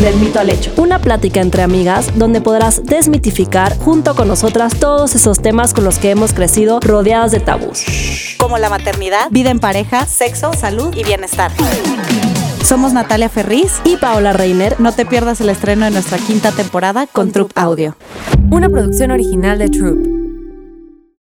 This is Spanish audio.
Del mito al hecho. Una plática entre amigas donde podrás desmitificar junto con nosotras todos esos temas con los que hemos crecido rodeadas de tabús. Como la maternidad, vida en pareja, sexo, salud y bienestar. Somos Natalia Ferriz y Paola Reiner. No te pierdas el estreno de nuestra quinta temporada con, Con Audio. Una producción original de Troop.